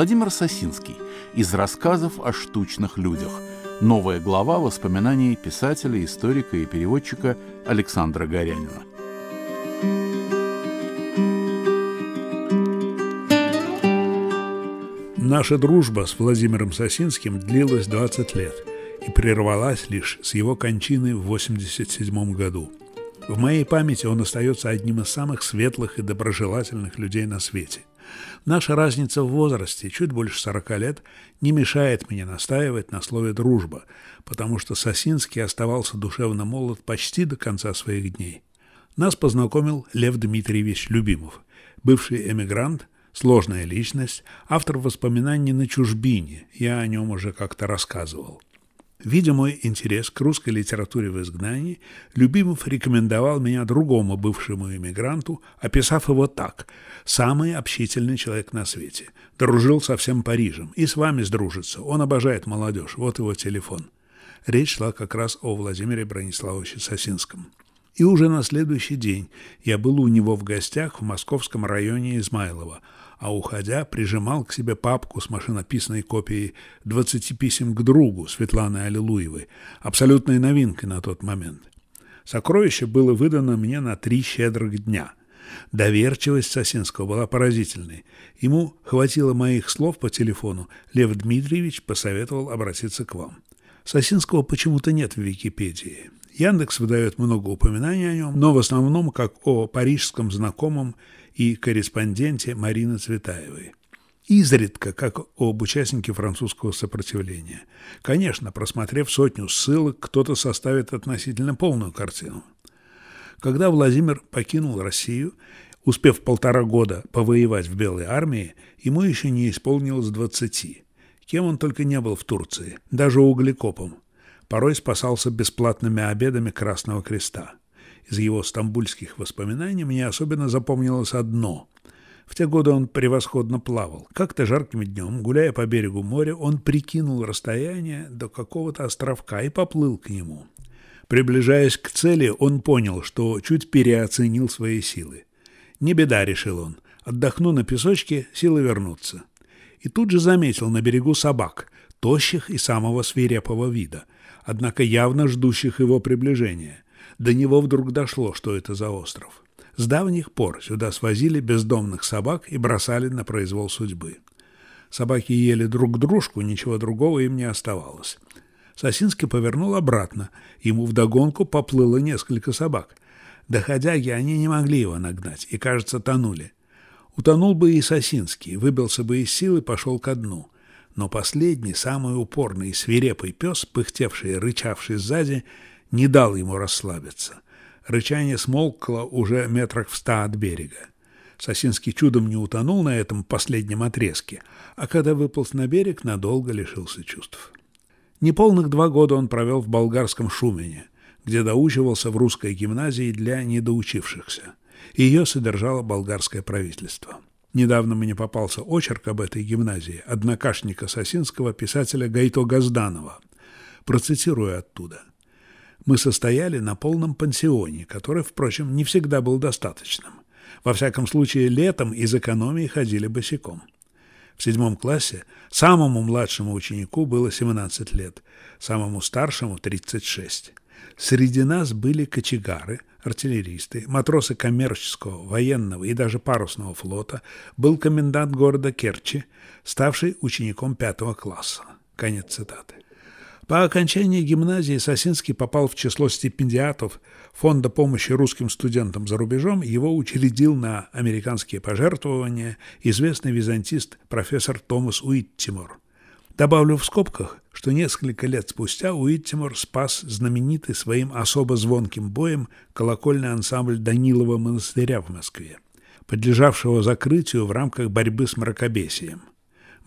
Владимир Сосинский из рассказов о штучных людях. Новая глава воспоминаний писателя, историка и переводчика Александра Горянина. Наша дружба с Владимиром Сосинским длилась 20 лет и прервалась лишь с его кончины в 1987 году. В моей памяти он остается одним из самых светлых и доброжелательных людей на свете. Наша разница в возрасте, чуть больше 40 лет, не мешает мне настаивать на слове «дружба», потому что Сосинский оставался душевно молод почти до конца своих дней. Нас познакомил Лев Дмитриевич Любимов, бывший эмигрант, Сложная личность, автор воспоминаний на чужбине, я о нем уже как-то рассказывал. Видя мой интерес к русской литературе в изгнании, Любимов рекомендовал меня другому бывшему иммигранту, описав его так. «самый общительный человек на свете, дружил со всем Парижем. И с вами сдружится, он обожает молодежь, вот его телефон». Речь шла как раз о Владимире Брониславовиче Сосинском. И уже на следующий день я был у него в гостях в московском районе Измайлова – а уходя прижимал к себе папку с машинописной копией «20 писем к другу» Светланы Аллилуевой, абсолютной новинкой на тот момент. Сокровище было выдано мне на три щедрых дня. Доверчивость Сосинского была поразительной. Ему хватило моих слов по телефону. Лев Дмитриевич посоветовал обратиться к вам. Сосинского почему-то нет в Википедии. Яндекс выдает много упоминаний о нем, но в основном как о парижском знакомом и корреспонденте Марины Цветаевой. Изредка, как об участнике французского сопротивления. Конечно, просмотрев сотню ссылок, кто-то составит относительно полную картину. Когда Владимир покинул Россию, успев полтора года повоевать в Белой армии, ему еще не исполнилось двадцати. Кем он только не был в Турции, даже углекопом. Порой спасался бесплатными обедами Красного Креста. Из его стамбульских воспоминаний мне особенно запомнилось одно. В те годы он превосходно плавал. Как-то жарким днем, гуляя по берегу моря, он прикинул расстояние до какого-то островка и поплыл к нему. Приближаясь к цели, он понял, что чуть переоценил свои силы. «Не беда», — решил он, — «отдохну на песочке, силы вернутся». И тут же заметил на берегу собак, тощих и самого свирепого вида, однако явно ждущих его приближения — до него вдруг дошло, что это за остров. С давних пор сюда свозили бездомных собак и бросали на произвол судьбы. Собаки ели друг дружку, ничего другого им не оставалось. Сосинский повернул обратно. Ему вдогонку поплыло несколько собак. Доходяги они не могли его нагнать и, кажется, тонули. Утонул бы и Сосинский, выбился бы из сил и пошел ко дну. Но последний, самый упорный и свирепый пес, пыхтевший и рычавший сзади, не дал ему расслабиться. Рычание смолкло уже метрах в ста от берега. Сосинский чудом не утонул на этом последнем отрезке, а когда выполз на берег, надолго лишился чувств. Неполных два года он провел в болгарском Шумене, где доучивался в русской гимназии для недоучившихся. Ее содержало болгарское правительство. Недавно мне попался очерк об этой гимназии однокашника Сосинского писателя Гайто Газданова. Процитирую оттуда мы состояли на полном пансионе, который, впрочем, не всегда был достаточным. Во всяком случае, летом из экономии ходили босиком. В седьмом классе самому младшему ученику было 17 лет, самому старшему – 36. Среди нас были кочегары, артиллеристы, матросы коммерческого, военного и даже парусного флота, был комендант города Керчи, ставший учеником пятого класса. Конец цитаты. По окончании гимназии Сосинский попал в число стипендиатов Фонда помощи русским студентам за рубежом. Его учредил на американские пожертвования известный византист профессор Томас Уиттимор. Добавлю в скобках, что несколько лет спустя Уиттимор спас знаменитый своим особо звонким боем колокольный ансамбль Данилова монастыря в Москве, подлежавшего закрытию в рамках борьбы с мракобесием.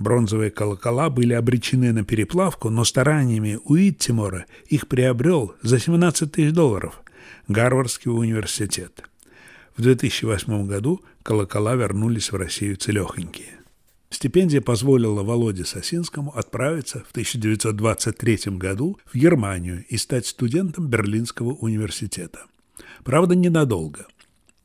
Бронзовые колокола были обречены на переплавку, но стараниями Уиттимора их приобрел за 17 тысяч долларов Гарвардский университет. В 2008 году колокола вернулись в Россию целехонькие. Стипендия позволила Володе Сосинскому отправиться в 1923 году в Германию и стать студентом Берлинского университета. Правда, ненадолго.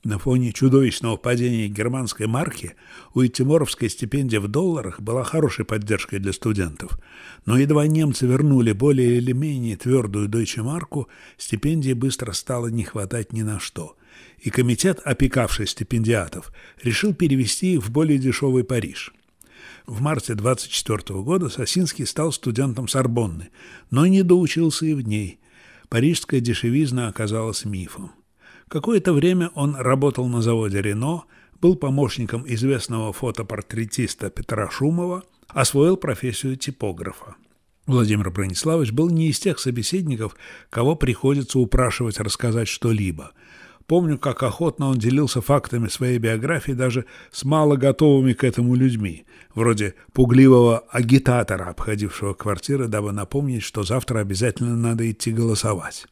На фоне чудовищного падения германской марки у Тиморовской стипендия в долларах была хорошей поддержкой для студентов. Но едва немцы вернули более или менее твердую Deutsche марку, стипендии быстро стало не хватать ни на что. И комитет, опекавший стипендиатов, решил перевести их в более дешевый Париж. В марте 24 года Сосинский стал студентом Сорбонны, но не доучился и в ней. Парижская дешевизна оказалась мифом. Какое-то время он работал на заводе «Рено», был помощником известного фотопортретиста Петра Шумова, освоил профессию типографа. Владимир Брониславович был не из тех собеседников, кого приходится упрашивать рассказать что-либо. Помню, как охотно он делился фактами своей биографии даже с мало готовыми к этому людьми, вроде пугливого агитатора, обходившего квартиры, дабы напомнить, что завтра обязательно надо идти голосовать.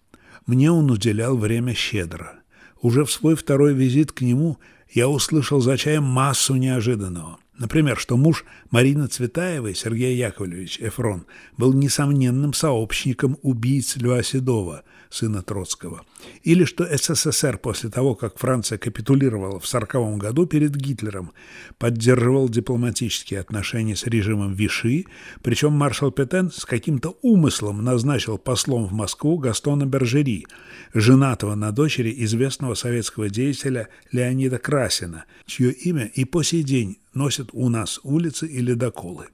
Мне он уделял время щедро. Уже в свой второй визит к нему я услышал за чаем массу неожиданного. Например, что муж Марины Цветаевой, Сергей Яковлевич Эфрон, был несомненным сообщником убийц Льва Седова – сына Троцкого, или что СССР после того, как Франция капитулировала в 1940 году перед Гитлером, поддерживал дипломатические отношения с режимом Виши, причем маршал Петен с каким-то умыслом назначил послом в Москву Гастона Бержери, женатого на дочери известного советского деятеля Леонида Красина, чье имя и по сей день носят у нас улицы и ледоколы.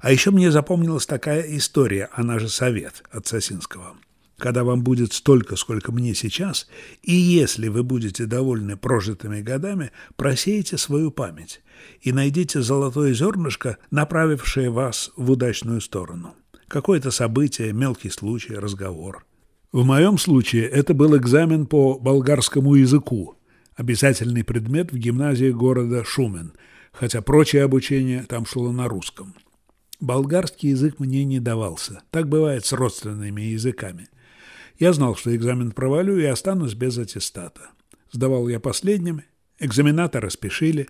А еще мне запомнилась такая история, она же совет от Сосинского – когда вам будет столько, сколько мне сейчас, и если вы будете довольны прожитыми годами, просейте свою память и найдите золотое зернышко, направившее вас в удачную сторону. Какое-то событие, мелкий случай, разговор. В моем случае это был экзамен по болгарскому языку, обязательный предмет в гимназии города Шумен, хотя прочее обучение там шло на русском. Болгарский язык мне не давался. Так бывает с родственными языками – я знал, что экзамен провалю и останусь без аттестата. Сдавал я последним, экзаменаторы спешили.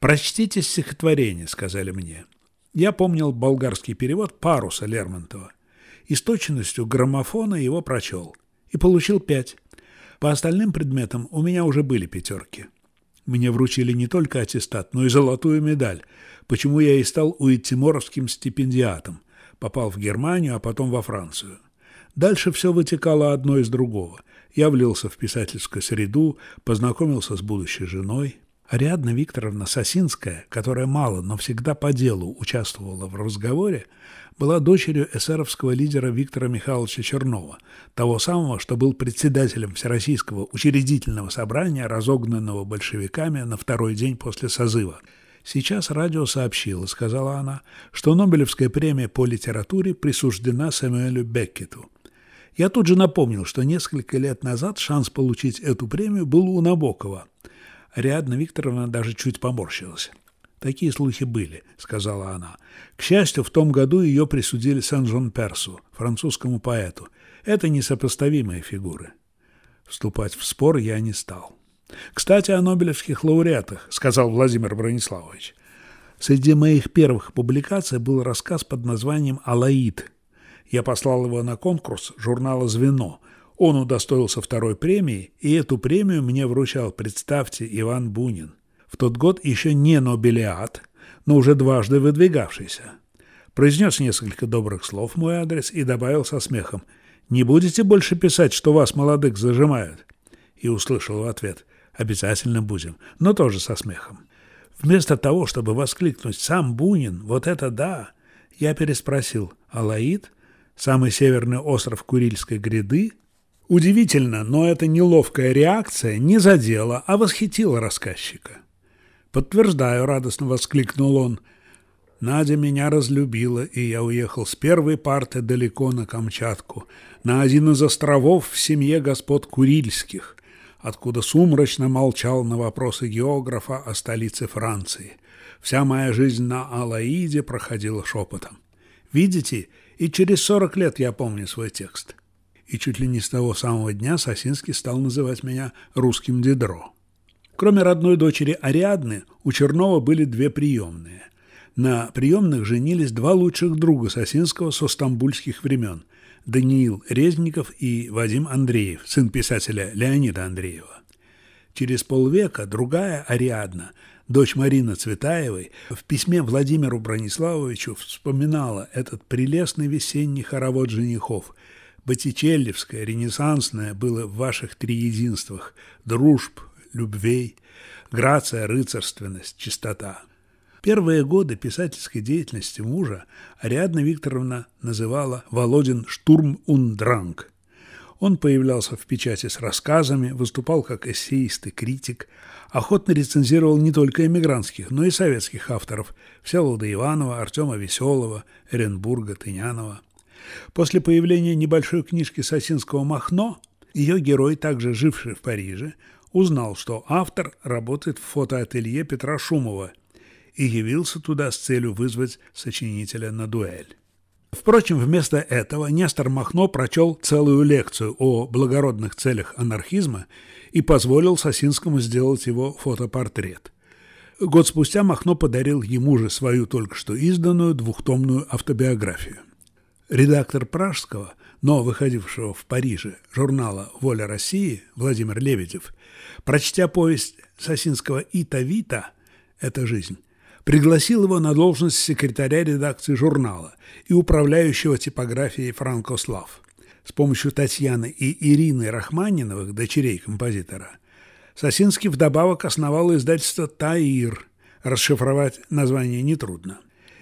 «Прочтите стихотворение», — сказали мне. Я помнил болгарский перевод «Паруса» Лермонтова и с точностью граммофона его прочел. И получил пять. По остальным предметам у меня уже были пятерки. Мне вручили не только аттестат, но и золотую медаль, почему я и стал уиттиморовским стипендиатом. Попал в Германию, а потом во Францию. Дальше все вытекало одно из другого. Я влился в писательскую среду, познакомился с будущей женой. Ариадна Викторовна Сосинская, которая мало, но всегда по делу участвовала в разговоре, была дочерью эсеровского лидера Виктора Михайловича Чернова, того самого, что был председателем Всероссийского учредительного собрания, разогнанного большевиками на второй день после созыва. Сейчас радио сообщило, сказала она, что Нобелевская премия по литературе присуждена Сэмюэлю Беккету – я тут же напомнил, что несколько лет назад шанс получить эту премию был у Набокова. Ариадна Викторовна даже чуть поморщилась. «Такие слухи были», — сказала она. «К счастью, в том году ее присудили Сен-Жон Персу, французскому поэту. Это несопоставимые фигуры». Вступать в спор я не стал. «Кстати, о нобелевских лауреатах», — сказал Владимир Брониславович. Среди моих первых публикаций был рассказ под названием «Алаид», я послал его на конкурс журнала «Звено». Он удостоился второй премии, и эту премию мне вручал, представьте, Иван Бунин. В тот год еще не нобелиат, но уже дважды выдвигавшийся. Произнес несколько добрых слов мой адрес и добавил со смехом «Не будете больше писать, что вас, молодых, зажимают?» И услышал в ответ «Обязательно будем», но тоже со смехом. Вместо того, чтобы воскликнуть «Сам Бунин, вот это да!» я переспросил «Алаид?» Самый северный остров Курильской гряды, удивительно, но эта неловкая реакция не задела, а восхитила рассказчика. «Подтверждаю», — радостно воскликнул он, — Надя меня разлюбила, и я уехал с первой парты далеко на Камчатку, на один из островов в семье господ Курильских, откуда сумрачно молчал на вопросы географа о столице Франции. Вся моя жизнь на Алаиде проходила шепотом. Видите, и через 40 лет я помню свой текст. И чуть ли не с того самого дня Сосинский стал называть меня русским Дидро. Кроме родной дочери Ариадны, у Чернова были две приемные. На приемных женились два лучших друга Сосинского со стамбульских времен – Даниил Резников и Вадим Андреев, сын писателя Леонида Андреева. Через полвека другая Ариадна, дочь Марины Цветаевой, в письме Владимиру Брониславовичу вспоминала этот прелестный весенний хоровод женихов. Боттичеллевское, ренессансное было в ваших триединствах – дружб, любвей, грация, рыцарственность, чистота. Первые годы писательской деятельности мужа Ариадна Викторовна называла Володин «штурм und дранг». Он появлялся в печати с рассказами, выступал как эссеист и критик, охотно рецензировал не только эмигрантских, но и советских авторов Всеволода Иванова, Артема Веселого, Эренбурга, Тынянова. После появления небольшой книжки Сосинского «Махно» ее герой, также живший в Париже, узнал, что автор работает в фотоателье Петра Шумова и явился туда с целью вызвать сочинителя на дуэль. Впрочем, вместо этого Нестор Махно прочел целую лекцию о благородных целях анархизма и позволил Сосинскому сделать его фотопортрет. Год спустя Махно подарил ему же свою только что изданную двухтомную автобиографию. Редактор пражского, но выходившего в Париже журнала «Воля России» Владимир Лебедев, прочтя повесть Сосинского «Ита Вита» «Это жизнь», пригласил его на должность секретаря редакции журнала и управляющего типографией «Франкослав». С помощью Татьяны и Ирины Рахманиновых, дочерей композитора, Сосинский вдобавок основал издательство «Таир». Расшифровать название нетрудно.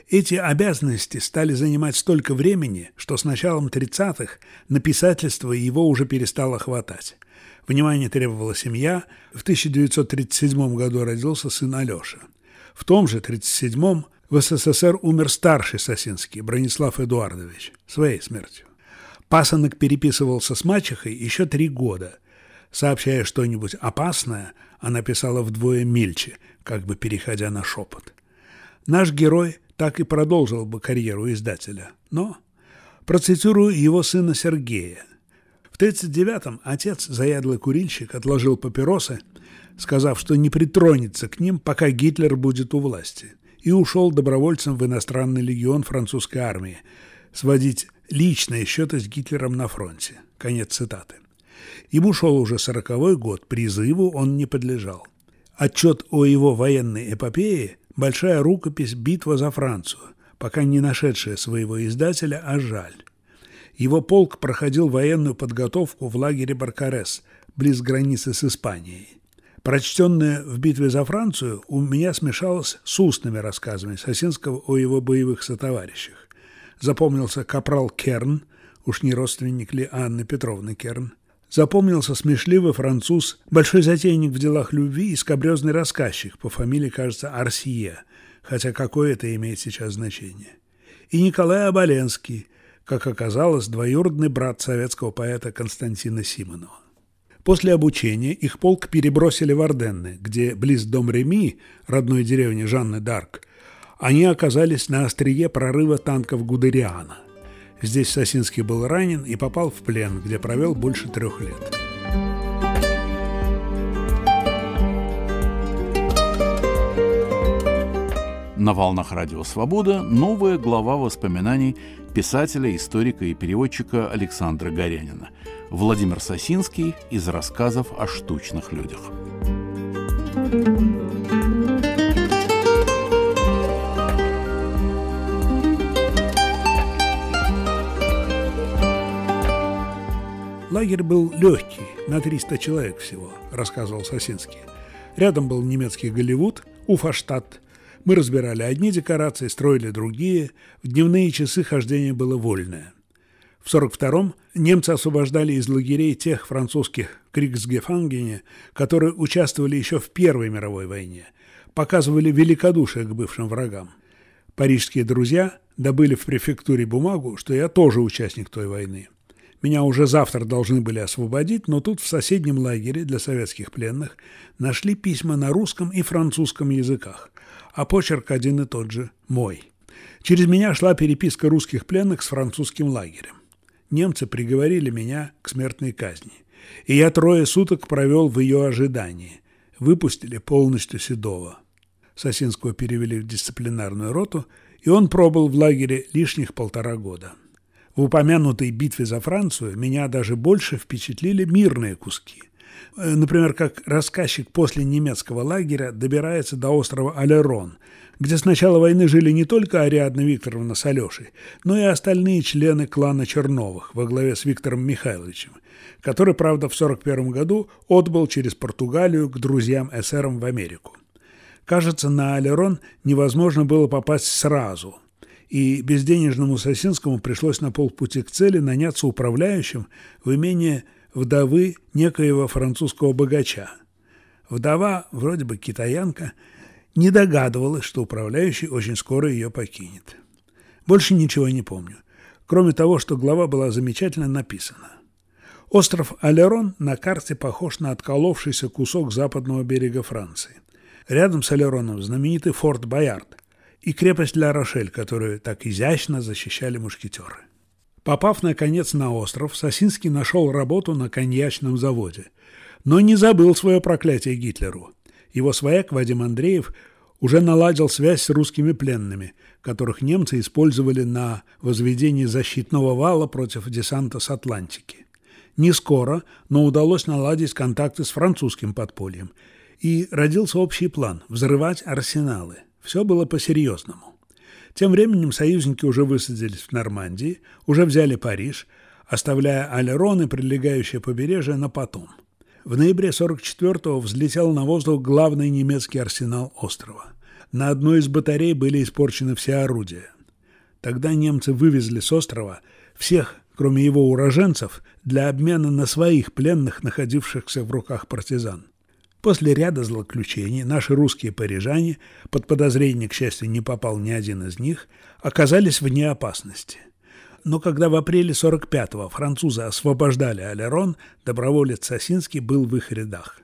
Эти обязанности стали занимать столько времени, что с началом 30-х на писательство его уже перестало хватать. Внимание требовала семья. В 1937 году родился сын Алеша. В том же 1937-м в СССР умер старший Сосинский, Бронислав Эдуардович, своей смертью. Пасынок переписывался с мачехой еще три года. Сообщая что-нибудь опасное, она писала вдвое мельче, как бы переходя на шепот. Наш герой так и продолжил бы карьеру издателя, но процитирую его сына Сергея. В 1939-м отец, заядлый курильщик, отложил папиросы – сказав, что не притронется к ним, пока Гитлер будет у власти, и ушел добровольцем в иностранный легион французской армии, сводить личные счеты с Гитлером на фронте. Конец цитаты. Ему шел уже сороковой год, призыву он не подлежал. Отчет о его военной эпопее – большая рукопись «Битва за Францию», пока не нашедшая своего издателя, а жаль. Его полк проходил военную подготовку в лагере Баркарес, близ границы с Испанией. Прочтенное в битве за Францию у меня смешалось с устными рассказами Сосинского о его боевых сотоварищах. Запомнился капрал Керн, уж не родственник ли Анны Петровны Керн. Запомнился смешливый француз, большой затейник в делах любви и скобрезный рассказчик по фамилии, кажется, Арсье, хотя какое это имеет сейчас значение. И Николай Оболенский, как оказалось, двоюродный брат советского поэта Константина Симонова. После обучения их полк перебросили в Орденны, где близ дом Реми, родной деревни Жанны Дарк, они оказались на острие прорыва танков Гудериана. Здесь Сосинский был ранен и попал в плен, где провел больше трех лет. На волнах Радио Свобода новая глава воспоминаний писателя, историка и переводчика Александра Горянина. Владимир Сосинский из рассказов о штучных людях. Лагерь был легкий, на 300 человек всего, рассказывал Сосинский. Рядом был немецкий Голливуд, Уфаштадт, мы разбирали одни декорации, строили другие. В дневные часы хождение было вольное. В 42-м немцы освобождали из лагерей тех французских Криксгефангене, которые участвовали еще в Первой мировой войне, показывали великодушие к бывшим врагам. Парижские друзья добыли в префектуре бумагу, что я тоже участник той войны. Меня уже завтра должны были освободить, но тут в соседнем лагере для советских пленных нашли письма на русском и французском языках а почерк один и тот же – мой. Через меня шла переписка русских пленных с французским лагерем. Немцы приговорили меня к смертной казни, и я трое суток провел в ее ожидании. Выпустили полностью Седова. Сосинского перевели в дисциплинарную роту, и он пробыл в лагере лишних полтора года. В упомянутой битве за Францию меня даже больше впечатлили мирные куски. Э, например, как рассказчик после немецкого лагеря добирается до острова Алерон, где с начала войны жили не только Ариадна Викторовна с Алешей, но и остальные члены клана Черновых во главе с Виктором Михайловичем, который, правда, в 1941 году отбыл через Португалию к друзьям-эсерам в Америку. Кажется, на Алерон невозможно было попасть сразу, и безденежному Сосинскому пришлось на полпути к цели наняться управляющим в имение вдовы некоего французского богача. Вдова, вроде бы китаянка, не догадывалась, что управляющий очень скоро ее покинет. Больше ничего не помню, кроме того, что глава была замечательно написана. Остров Алерон на карте похож на отколовшийся кусок западного берега Франции. Рядом с Алероном знаменитый форт Боярд и крепость Ля Рошель, которую так изящно защищали мушкетеры. Попав, наконец, на остров, Сосинский нашел работу на коньячном заводе. Но не забыл свое проклятие Гитлеру. Его свояк Вадим Андреев уже наладил связь с русскими пленными, которых немцы использовали на возведении защитного вала против десанта с Атлантики. Не скоро, но удалось наладить контакты с французским подпольем. И родился общий план – взрывать арсеналы. Все было по-серьезному. Тем временем союзники уже высадились в Нормандии, уже взяли Париж, оставляя Алерон и прилегающее побережье на потом. В ноябре 44-го взлетел на воздух главный немецкий арсенал острова. На одной из батарей были испорчены все орудия. Тогда немцы вывезли с острова всех, кроме его уроженцев, для обмена на своих пленных, находившихся в руках партизан. После ряда злоключений наши русские парижане, под подозрение, к счастью, не попал ни один из них, оказались вне опасности. Но когда в апреле 45-го французы освобождали Алерон, доброволец Сосинский был в их рядах.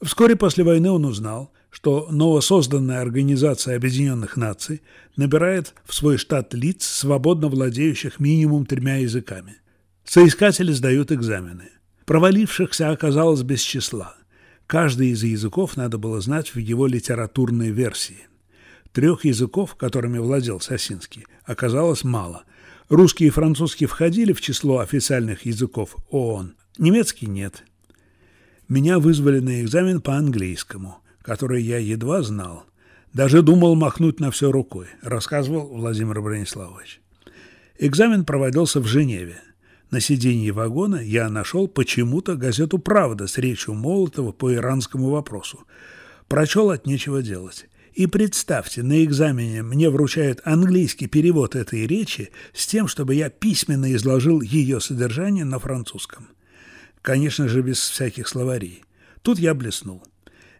Вскоре после войны он узнал, что новосозданная Организация Объединенных Наций набирает в свой штат лиц, свободно владеющих минимум тремя языками. Соискатели сдают экзамены. Провалившихся оказалось без числа – Каждый из языков надо было знать в его литературной версии. Трех языков, которыми владел Сосинский, оказалось мало. Русский и французский входили в число официальных языков ООН, немецкий нет. Меня вызвали на экзамен по английскому, который я едва знал. Даже думал махнуть на все рукой, рассказывал Владимир Брониславович. Экзамен проводился в Женеве. На сиденье вагона я нашел почему-то газету «Правда» с речью Молотова по иранскому вопросу. Прочел от нечего делать. И представьте, на экзамене мне вручают английский перевод этой речи с тем, чтобы я письменно изложил ее содержание на французском. Конечно же, без всяких словарей. Тут я блеснул.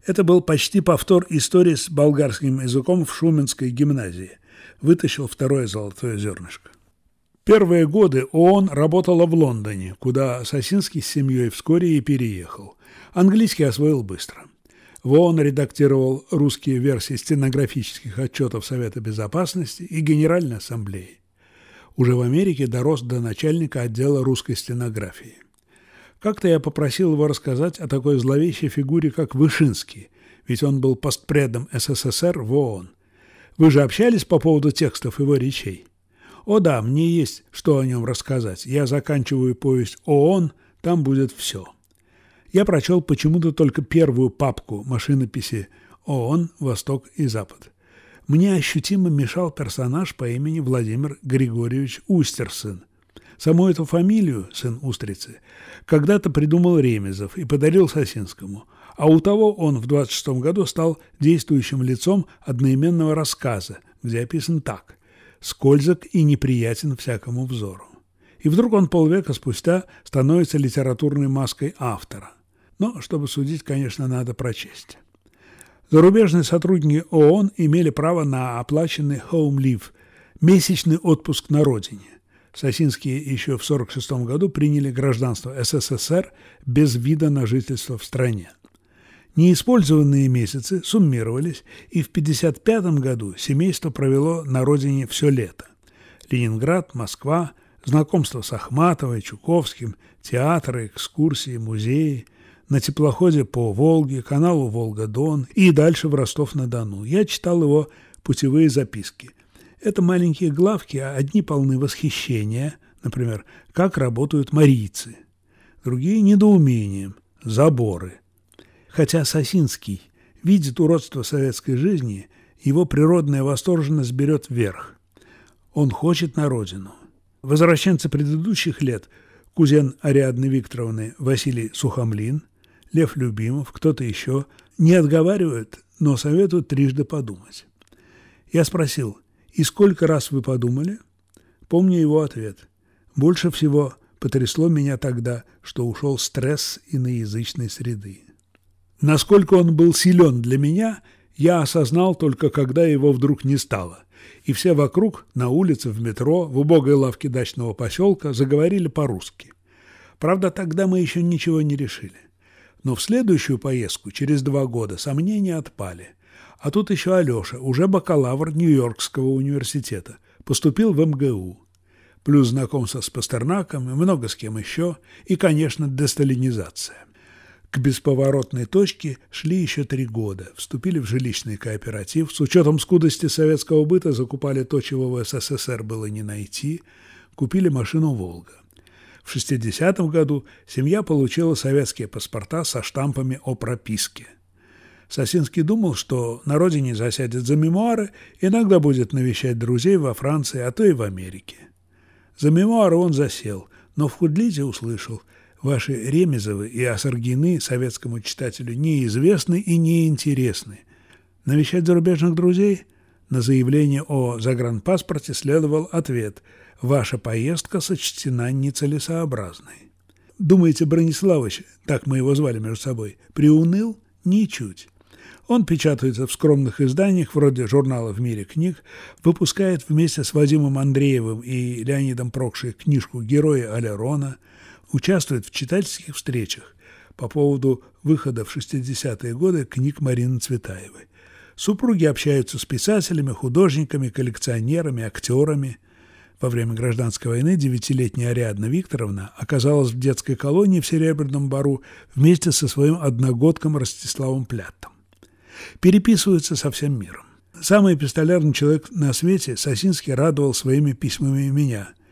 Это был почти повтор истории с болгарским языком в Шуменской гимназии. Вытащил второе золотое зернышко. Первые годы ООН работала в Лондоне, куда Сосинский с семьей вскоре и переехал. Английский освоил быстро. В ООН редактировал русские версии стенографических отчетов Совета Безопасности и Генеральной Ассамблеи. Уже в Америке дорос до начальника отдела русской стенографии. Как-то я попросил его рассказать о такой зловещей фигуре, как Вышинский, ведь он был постпредом СССР в ООН. Вы же общались по поводу текстов его речей? О да, мне есть что о нем рассказать. Я заканчиваю повесть ООН, там будет все. Я прочел почему-то только первую папку машинописи ООН «Восток и Запад». Мне ощутимо мешал персонаж по имени Владимир Григорьевич Устерсын. Саму эту фамилию, сын Устрицы, когда-то придумал Ремезов и подарил Сосинскому, а у того он в 26 году стал действующим лицом одноименного рассказа, где описан так – скользок и неприятен всякому взору. И вдруг он полвека спустя становится литературной маской автора. Но, чтобы судить, конечно, надо прочесть. Зарубежные сотрудники ООН имели право на оплаченный home leave – месячный отпуск на родине. Сосинские еще в 1946 году приняли гражданство СССР без вида на жительство в стране. Неиспользованные месяцы суммировались, и в 1955 году семейство провело на родине все лето. Ленинград, Москва, знакомство с Ахматовой, Чуковским, театры, экскурсии, музеи, на теплоходе по Волге, каналу Волга-Дон и дальше в Ростов-на-Дону. Я читал его путевые записки. Это маленькие главки, а одни полны восхищения, например, как работают марийцы, другие – недоумением – заборы. Хотя Сосинский видит уродство советской жизни, его природная восторженность берет вверх. Он хочет на родину. Возвращенцы предыдущих лет, кузен Ариадны Викторовны Василий Сухомлин, Лев Любимов, кто-то еще, не отговаривают, но советуют трижды подумать. Я спросил, и сколько раз вы подумали? Помню его ответ. Больше всего потрясло меня тогда, что ушел стресс иноязычной среды. Насколько он был силен для меня, я осознал только, когда его вдруг не стало, и все вокруг, на улице, в метро, в убогой лавке дачного поселка, заговорили по-русски. Правда, тогда мы еще ничего не решили. Но в следующую поездку, через два года, сомнения отпали. А тут еще Алеша, уже бакалавр Нью-Йоркского университета, поступил в МГУ. Плюс знакомство с Пастернаком и много с кем еще, и, конечно, десталинизация. К бесповоротной точке шли еще три года. Вступили в жилищный кооператив. С учетом скудости советского быта закупали то, чего в СССР было не найти. Купили машину «Волга». В 60-м году семья получила советские паспорта со штампами о прописке. Сосинский думал, что на родине засядет за мемуары, иногда будет навещать друзей во Франции, а то и в Америке. За мемуары он засел, но в Худлите услышал – Ваши Ремезовы и Асаргины советскому читателю неизвестны и неинтересны. Навещать зарубежных друзей? На заявление о загранпаспорте следовал ответ «Ваша поездка сочтена нецелесообразной». Думаете, Брониславович, так мы его звали между собой, приуныл? Ничуть. Он печатается в скромных изданиях, вроде журнала «В мире книг», выпускает вместе с Вадимом Андреевым и Леонидом Прокшей книжку «Герои Алерона», участвует в читательских встречах по поводу выхода в 60-е годы книг Марины Цветаевой. Супруги общаются с писателями, художниками, коллекционерами, актерами. Во время гражданской войны девятилетняя Ариадна Викторовна оказалась в детской колонии в Серебряном Бару вместе со своим одногодком Ростиславом Пляттом. Переписываются со всем миром. Самый эпистолярный человек на свете Сосинский радовал своими письмами меня –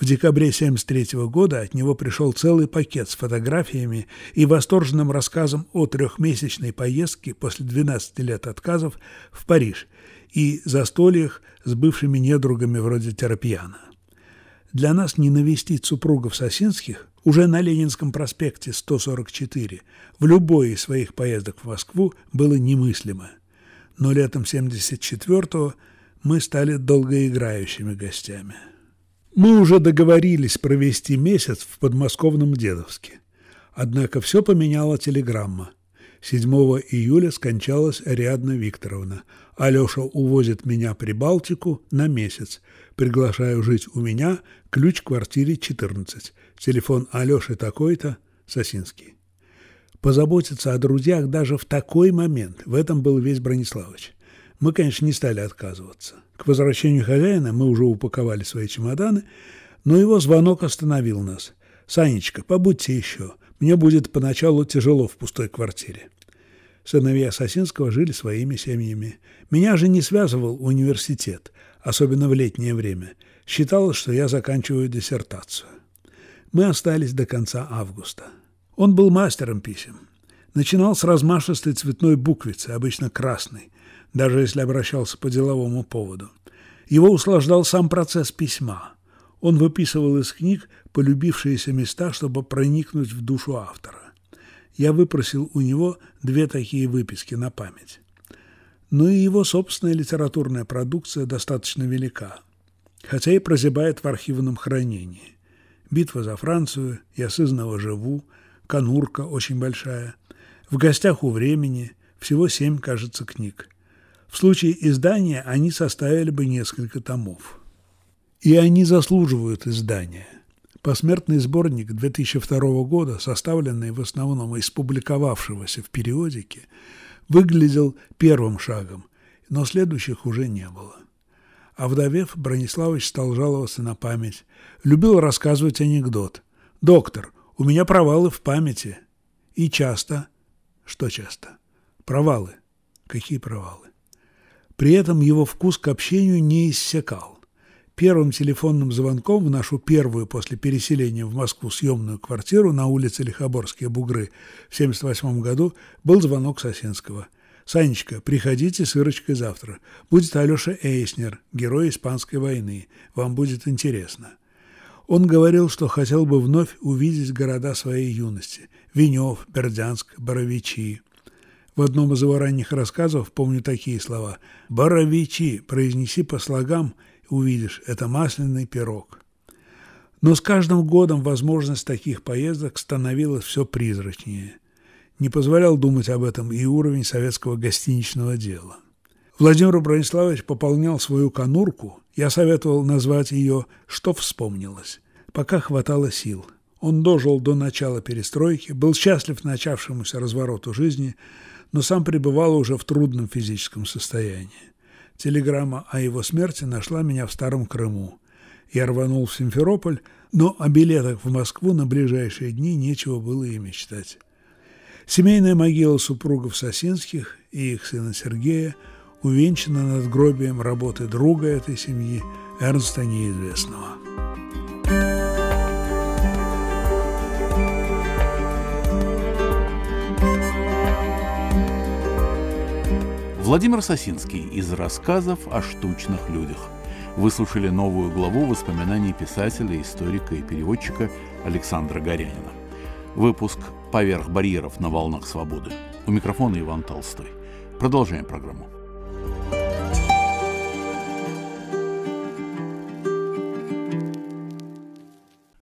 в декабре 1973 года от него пришел целый пакет с фотографиями и восторженным рассказом о трехмесячной поездке после 12 лет отказов в Париж и застольях с бывшими недругами вроде Терапьяна. Для нас не навестить супругов Сосинских уже на Ленинском проспекте 144 в любой из своих поездок в Москву было немыслимо. Но летом 74-го мы стали долгоиграющими гостями. Мы уже договорились провести месяц в подмосковном Дедовске. Однако все поменяла телеграмма. 7 июля скончалась Ариадна Викторовна. Алеша увозит меня при Балтику на месяц. Приглашаю жить у меня, ключ к квартире 14. Телефон Алеши такой-то, Сосинский. Позаботиться о друзьях даже в такой момент, в этом был весь Брониславович. Мы, конечно, не стали отказываться. К возвращению хозяина мы уже упаковали свои чемоданы, но его звонок остановил нас. «Санечка, побудьте еще. Мне будет поначалу тяжело в пустой квартире». Сыновья Сосинского жили своими семьями. Меня же не связывал университет, особенно в летнее время. Считалось, что я заканчиваю диссертацию. Мы остались до конца августа. Он был мастером писем. Начинал с размашистой цветной буквицы, обычно красной, даже если обращался по деловому поводу. Его услаждал сам процесс письма. Он выписывал из книг полюбившиеся места, чтобы проникнуть в душу автора. Я выпросил у него две такие выписки на память. Но и его собственная литературная продукция достаточно велика, хотя и прозябает в архивном хранении. «Битва за Францию», «Я сызново живу», «Конурка» очень большая, «В гостях у времени», всего семь, кажется, книг. В случае издания они составили бы несколько томов. И они заслуживают издания. Посмертный сборник 2002 года, составленный в основном из публиковавшегося в периодике, выглядел первым шагом, но следующих уже не было. А вдовев, Брониславович стал жаловаться на память. Любил рассказывать анекдот. «Доктор, у меня провалы в памяти». И часто. Что часто? Провалы. Какие провалы? При этом его вкус к общению не иссякал. Первым телефонным звонком в нашу первую после переселения в Москву съемную квартиру на улице Лихоборские бугры в 1978 году был звонок Сосинского. «Санечка, приходите с Ирочкой завтра. Будет Алеша Эйснер, герой Испанской войны. Вам будет интересно». Он говорил, что хотел бы вновь увидеть города своей юности – Венев, Бердянск, Боровичи. В одном из его ранних рассказов помню такие слова «Боровичи, произнеси по слогам – увидишь, это масляный пирог. Но с каждым годом возможность таких поездок становилась все призрачнее. Не позволял думать об этом и уровень советского гостиничного дела. Владимир Брониславович пополнял свою конурку, я советовал назвать ее «Что вспомнилось», пока хватало сил. Он дожил до начала перестройки, был счастлив начавшемуся развороту жизни, но сам пребывал уже в трудном физическом состоянии. Телеграмма о его смерти нашла меня в Старом Крыму. Я рванул в Симферополь, но о билетах в Москву на ближайшие дни нечего было и мечтать. Семейная могила супругов Сосинских и их сына Сергея увенчана над гробием работы друга этой семьи Эрнста Неизвестного. Владимир Сосинский из рассказов о штучных людях. Выслушали новую главу воспоминаний писателя, историка и переводчика Александра Горянина. Выпуск «Поверх барьеров на волнах свободы». У микрофона Иван Толстой. Продолжаем программу.